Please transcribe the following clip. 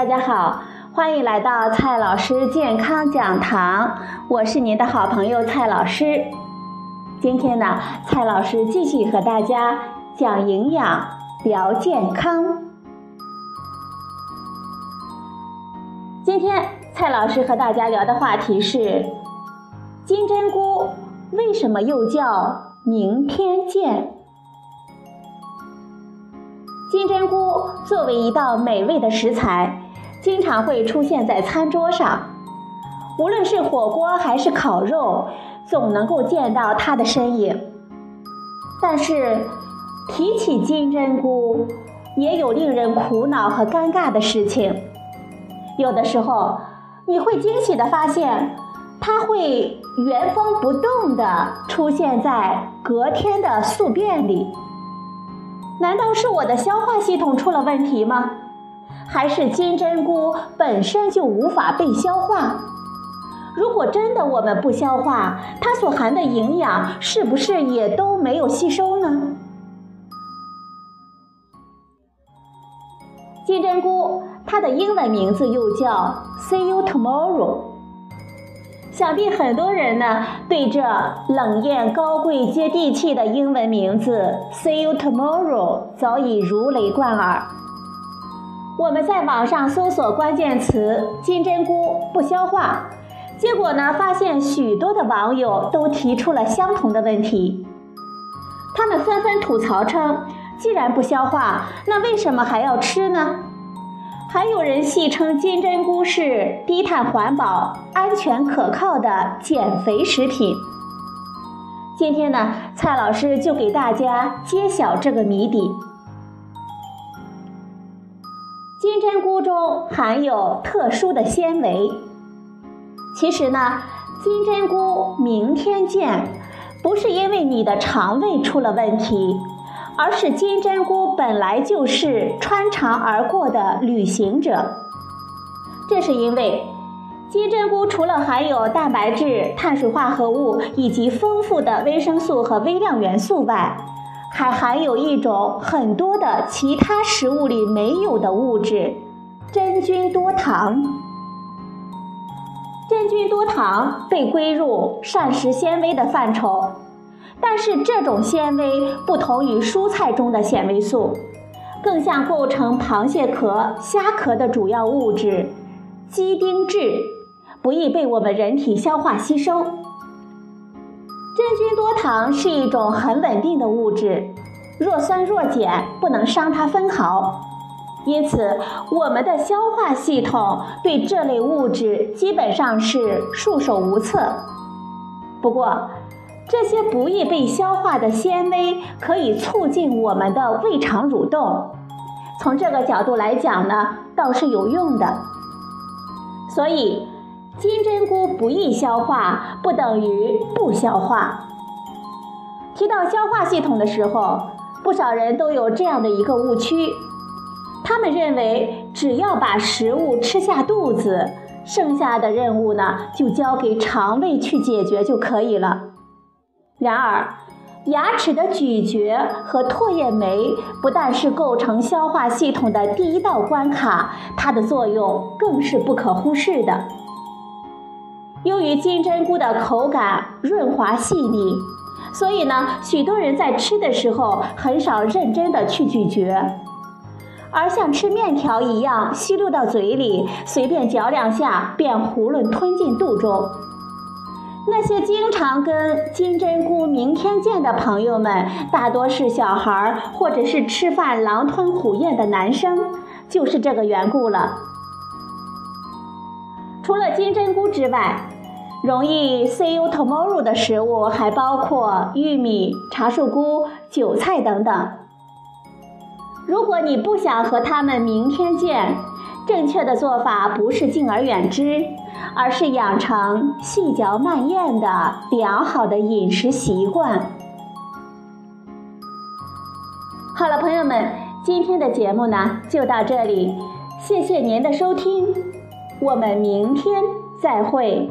大家好，欢迎来到蔡老师健康讲堂，我是您的好朋友蔡老师。今天呢，蔡老师继续和大家讲营养、聊健康。今天蔡老师和大家聊的话题是：金针菇为什么又叫明天见？金针菇作为一道美味的食材，经常会出现在餐桌上。无论是火锅还是烤肉，总能够见到它的身影。但是，提起金针菇，也有令人苦恼和尴尬的事情。有的时候，你会惊喜地发现，它会原封不动地出现在隔天的宿便里。难道是我的消化系统出了问题吗？还是金针菇本身就无法被消化？如果真的我们不消化，它所含的营养是不是也都没有吸收呢？金针菇，它的英文名字又叫 “See you tomorrow”。想必很多人呢对这冷艳、高贵、接地气的英文名字 “See you tomorrow” 早已如雷贯耳。我们在网上搜索关键词“金针菇不消化”，结果呢发现许多的网友都提出了相同的问题。他们纷纷吐槽称：“既然不消化，那为什么还要吃呢？”还有人戏称金针菇是低碳环保、安全可靠的减肥食品。今天呢，蔡老师就给大家揭晓这个谜底。金针菇中含有特殊的纤维。其实呢，金针菇明天见，不是因为你的肠胃出了问题。而是金针菇本来就是穿肠而过的旅行者，这是因为金针菇除了含有蛋白质、碳水化合物以及丰富的维生素和微量元素外，还含有一种很多的其他食物里没有的物质——真菌多糖。真菌多糖被归入膳食纤维的范畴。但是这种纤维不同于蔬菜中的纤维素，更像构成螃蟹壳、虾壳的主要物质——鸡丁质，不易被我们人体消化吸收。真菌多糖是一种很稳定的物质，若酸若碱，不能伤它分毫。因此，我们的消化系统对这类物质基本上是束手无策。不过，这些不易被消化的纤维可以促进我们的胃肠蠕动，从这个角度来讲呢，倒是有用的。所以，金针菇不易消化不等于不消化。提到消化系统的时候，不少人都有这样的一个误区，他们认为只要把食物吃下肚子，剩下的任务呢就交给肠胃去解决就可以了。然而，牙齿的咀嚼和唾液酶不但是构成消化系统的第一道关卡，它的作用更是不可忽视的。由于金针菇的口感润滑细腻，所以呢，许多人在吃的时候很少认真的去咀嚼，而像吃面条一样吸入到嘴里，随便嚼两下便囫囵吞进肚中。那些经常跟金针菇明天见的朋友们，大多是小孩儿，或者是吃饭狼吞虎咽的男生，就是这个缘故了。除了金针菇之外，容易 see you tomorrow 的食物还包括玉米、茶树菇、韭菜等等。如果你不想和他们明天见，正确的做法不是敬而远之。而是养成细嚼慢咽的良好的饮食习惯。好了，朋友们，今天的节目呢就到这里，谢谢您的收听，我们明天再会。